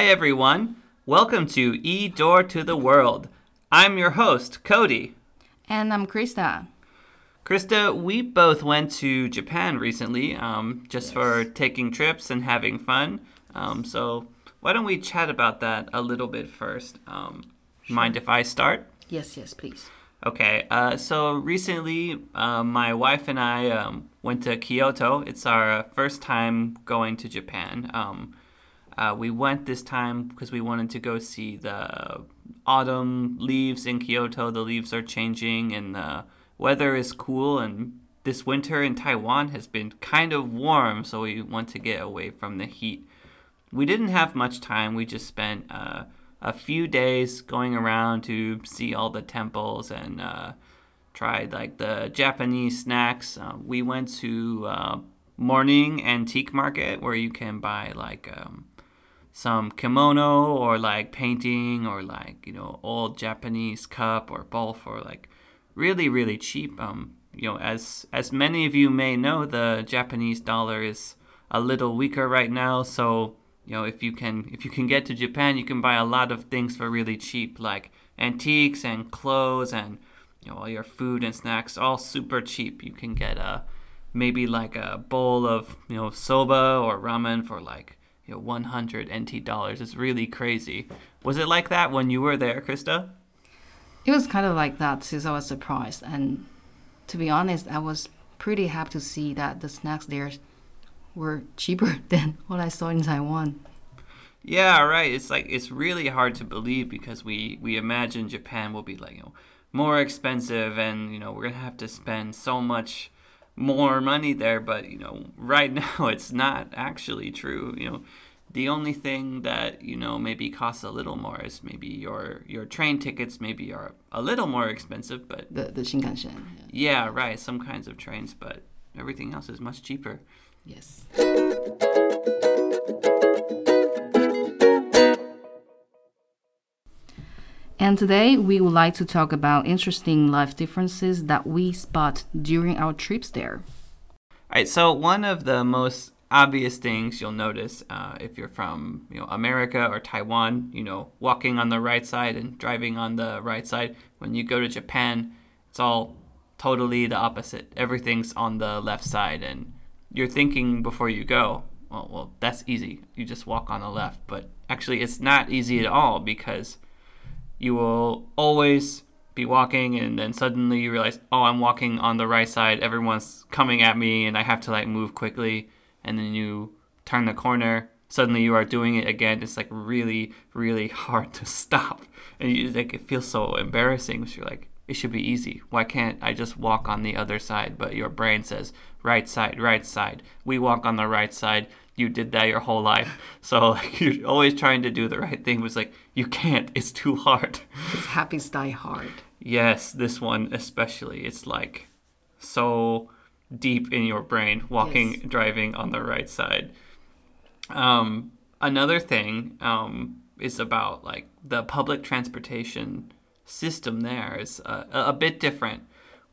Hi, everyone. Welcome to E Door to the World. I'm your host, Cody. And I'm Krista. Krista, we both went to Japan recently um, just yes. for taking trips and having fun. Um, so, why don't we chat about that a little bit first? Um, sure. Mind if I start? Yes, yes, please. Okay, uh, so recently uh, my wife and I um, went to Kyoto. It's our first time going to Japan. Uh, we went this time because we wanted to go see the autumn leaves in Kyoto. The leaves are changing and the weather is cool. And this winter in Taiwan has been kind of warm, so we want to get away from the heat. We didn't have much time. We just spent uh, a few days going around to see all the temples and uh, tried like the Japanese snacks. Uh, we went to uh, morning antique market where you can buy like um, some kimono or like painting or like you know old Japanese cup or bowl for like really really cheap. Um, you know, as as many of you may know, the Japanese dollar is a little weaker right now, so you know if you can if you can get to Japan, you can buy a lot of things for really cheap, like antiques and clothes and you know all your food and snacks, all super cheap. You can get a maybe like a bowl of you know soba or ramen for like you know 100 NT dollars. It's really crazy. Was it like that when you were there, Krista? It was kind of like that since I was surprised and to be honest, I was pretty happy to see that the snacks there were cheaper than what I saw in Taiwan. Yeah, right. It's like it's really hard to believe because we we imagine Japan will be like you know more expensive and you know we're gonna have to spend so much more money there. But you know right now it's not actually true. You know the only thing that you know maybe costs a little more is maybe your your train tickets maybe are a little more expensive, but the the Shinkansen. Yeah. yeah, right. Some kinds of trains, but everything else is much cheaper. Yes. And today we would like to talk about interesting life differences that we spot during our trips there. All right, so one of the most obvious things you'll notice uh, if you're from you know America or Taiwan, you know, walking on the right side and driving on the right side. When you go to Japan, it's all totally the opposite. Everything's on the left side, and you're thinking before you go, well, well, that's easy. You just walk on the left. But actually, it's not easy at all because you will always be walking and then suddenly you realize, oh, I'm walking on the right side. Everyone's coming at me and I have to like move quickly. And then you turn the corner. Suddenly you are doing it again. It's like really, really hard to stop. And you like it feels so embarrassing. So you're like, it should be easy. Why can't I just walk on the other side? But your brain says, right side, right side. We walk on the right side. You did that your whole life. So like, you're always trying to do the right thing. Was like, you can't. It's too hard. It's happy die hard. Yes, this one especially. It's like so deep in your brain, walking, yes. driving on the right side. Um, another thing um, is about like the public transportation system there is a, a bit different.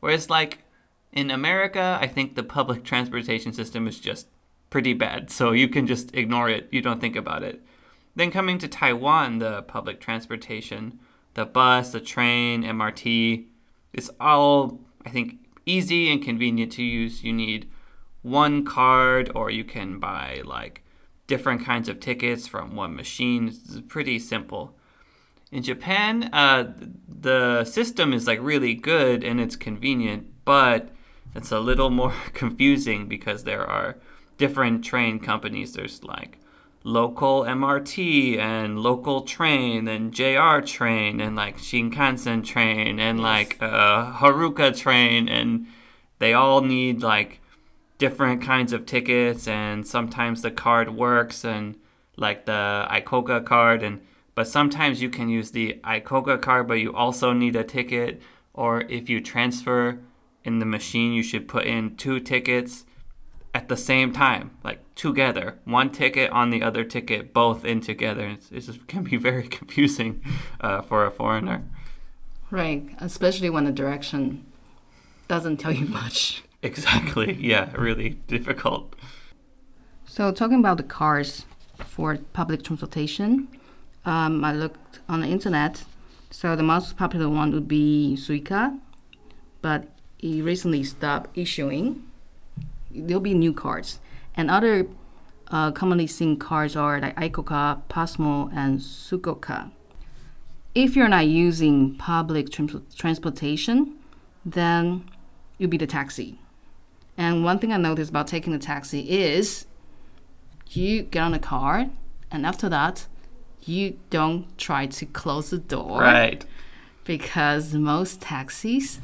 Whereas, like in America, I think the public transportation system is just pretty bad, so you can just ignore it. You don't think about it. Then coming to Taiwan, the public transportation, the bus, the train, MRT, it's all I think easy and convenient to use. You need one card, or you can buy like different kinds of tickets from one machine. It's pretty simple. In Japan, uh, the system is like really good and it's convenient, but it's a little more confusing because there are different train companies. There's like local MRT and local train and JR train and like Shinkansen train and yes. like uh, Haruka train and they all need like different kinds of tickets and sometimes the card works and like the ICOCA card and but sometimes you can use the ICOCA card, but you also need a ticket. Or if you transfer in the machine, you should put in two tickets at the same time, like together. One ticket on the other ticket, both in together. It's, it just can be very confusing uh, for a foreigner. Right, especially when the direction doesn't tell you much. Exactly. Yeah, really difficult. So talking about the cars, for public transportation. Um, I looked on the internet. So the most popular one would be Suica, but it recently stopped issuing. There'll be new cards. And other uh, commonly seen cards are like ICOCA, Pasmo, and SUGOCA. If you're not using public trans- transportation, then you'll be the taxi. And one thing I noticed about taking the taxi is you get on the car, and after that, you don't try to close the door. Right. Because most taxis,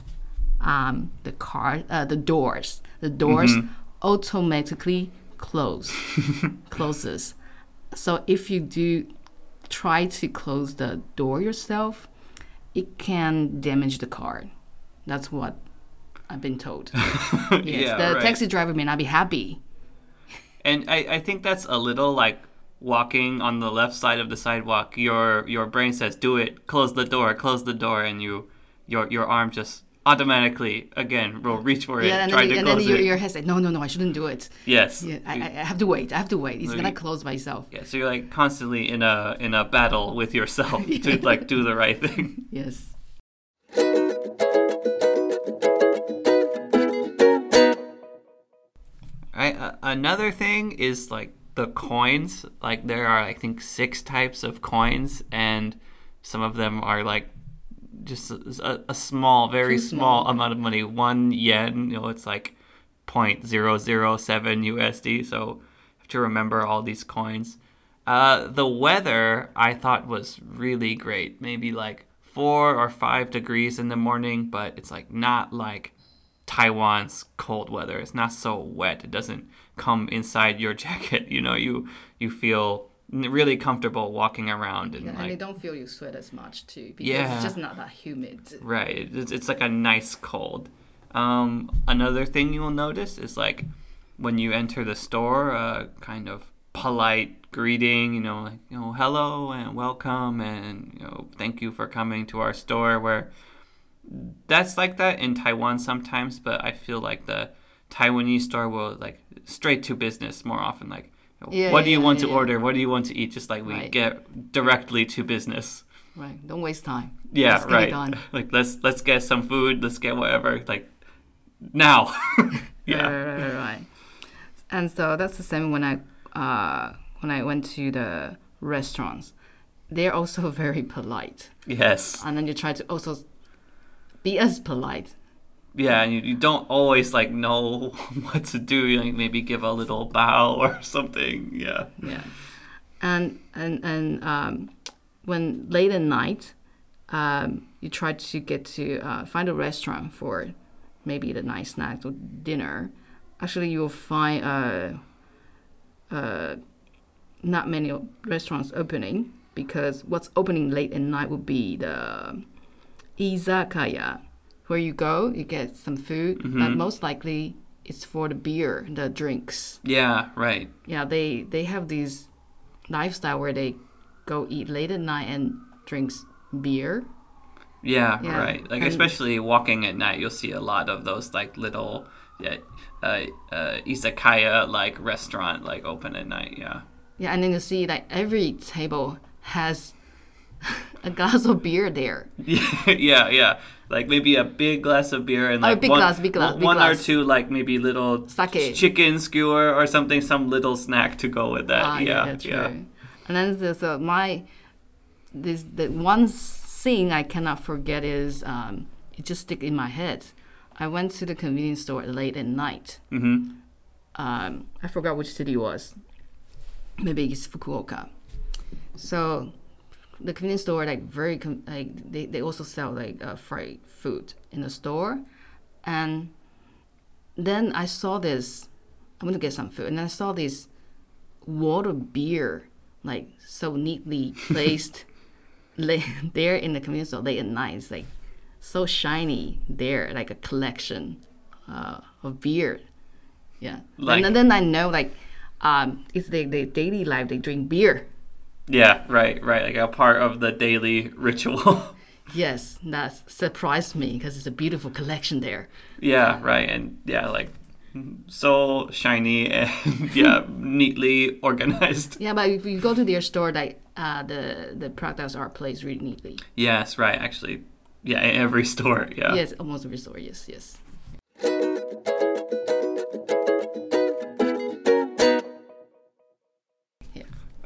um, the car, uh, the doors, the doors automatically close, closes. So if you do try to close the door yourself, it can damage the car. That's what I've been told. yes, yeah, the right. taxi driver may not be happy. And I, I think that's a little like walking on the left side of the sidewalk. Your your brain says, "Do it. Close the door. Close the door," and you your your arm just automatically again will reach for it, Yeah, and try then, to and then your, it. your head said, no, no, no, I shouldn't do it. yes. Yeah, I, I have to wait. I have to wait. It's gonna close by itself. yeah. So you're like constantly in a in a battle with yourself to like do the right thing. Yes. Right. Uh, another thing is like the coins. Like there are, I think, six types of coins, and some of them are like just a, a small, very small. small. amount of money. One yen, you know, it's like 0.007 USD. So you have to remember all these coins. Uh, the weather I thought was really great. Maybe like four or five degrees in the morning, but it's like not like Taiwan's cold weather. It's not so wet. It doesn't come inside your jacket. You know, you you feel really comfortable walking around and And like they don't feel you sweat as much too because Yeah. it's just not that humid. Right. It's, it's like a nice cold. Um, another thing you will notice is like when you enter the store, uh, kind of polite greeting, you know, like, you know, hello and welcome and, you know, thank you for coming to our store where that's like that in Taiwan sometimes, but I feel like the Taiwanese store will like straight to business more often. Like, Yeah, what do you yeah, want to order? What do you want to eat? Just like we Right. get directly to business. Right. Don't waste time. Yeah, Let's right. done. Like let's let's get some food. Let's get whatever. Like now. yeah. Right, right, right, right. And so that's the same when I uh, when I went to the restaurants. They're also very polite, Yes. and then you try to also be as polite. Yeah, and you, you don't always like know what to do. You like maybe give a little bow or something. Yeah. Yeah. And and and um, when late at night, um, you try to get to uh, find a restaurant for maybe the night snack or dinner. Actually, you'll find uh, uh, not many restaurants opening because what's opening late at night would be the izakaya, where you go, you get some food, but most likely it's for the beer, the drinks Yeah. Right. yeah they they have these lifestyle where they go eat late at night and drinks beer Yeah. Yeah, Right. Like and- especially walking at night, you'll see a lot of those like little yeah, uh, uh, izakaya like restaurant like open at night. Yeah. yeah and then you see like every table has a glass of beer there Yeah, yeah, yeah. Like maybe a big glass of beer and Oh, like big one, glass, big glass, one- or two like maybe little Sake. chicken skewer or something, some little snack to go with that. ah, yeah, yeah, true. yeah. and then the, so my this the one thing i cannot forget is um, it just stick in my head i went to the convenience store late at night Mm-hmm. um, I forgot which city it was. Maybe it's Fukuoka. So the convenience store like very com- like they, they also sell like uh, fried food in the store, and then I saw this. I went to get some food, and I saw this water beer like so neatly placed lay, there in the convenience store late at night. It's like so shiny there, like a collection uh, of beer. Yeah. Like- and then I know like um, it's their, their daily life. They drink beer. Yeah, right, right. Like a part of the daily ritual. Yes, that surprised me because it's a beautiful collection there. yeah, right. And yeah, like so shiny and yeah, neatly organized. Yeah, but if you go to their store, like uh, the the products are placed really neatly. Yes, right. Actually, yeah, every store. Yeah. Yes, almost every store. Yes, yes.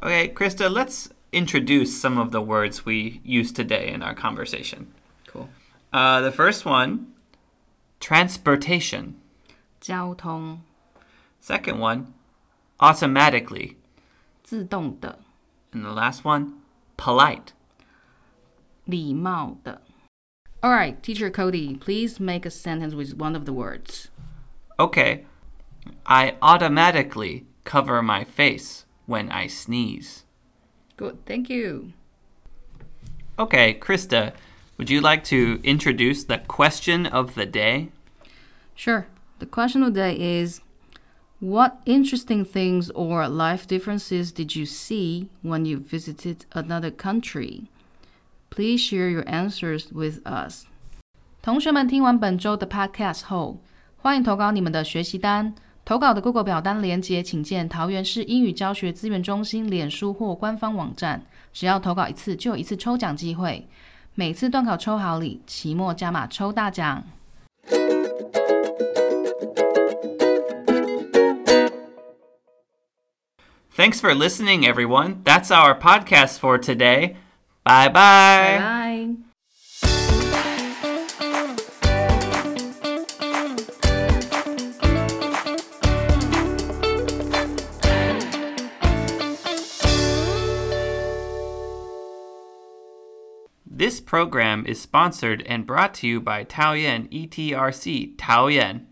Okay, Krista, let's introduce some of the words we use today in our conversation. Cool. Uh, the first one, transportation. 交通， Second one, automatically. 自动的， And the last one, polite. 礼貌的。All right, teacher Cody, please make a sentence with one of the words. Okay, I automatically cover my face when I sneeze. Good, thank you. Okay, Krista, would you like to introduce the question of the day? Sure. The question of the day is What interesting things or life differences did you see when you visited another country? Please share your answers with us. 同学们听完本周的 podcast 后，欢迎投稿你们的学习单。 投稿的 Google 表单连接，请见桃园市英语教学资源中心脸书或官方网站。只要投稿一次，就有一次抽奖机会。每次段考抽好礼，期末加码抽大奖。Thanks for listening, everyone. That's our podcast for today. Bye bye. Bye. This program is sponsored and brought to you by Taoyuan ETRC Taoyuan.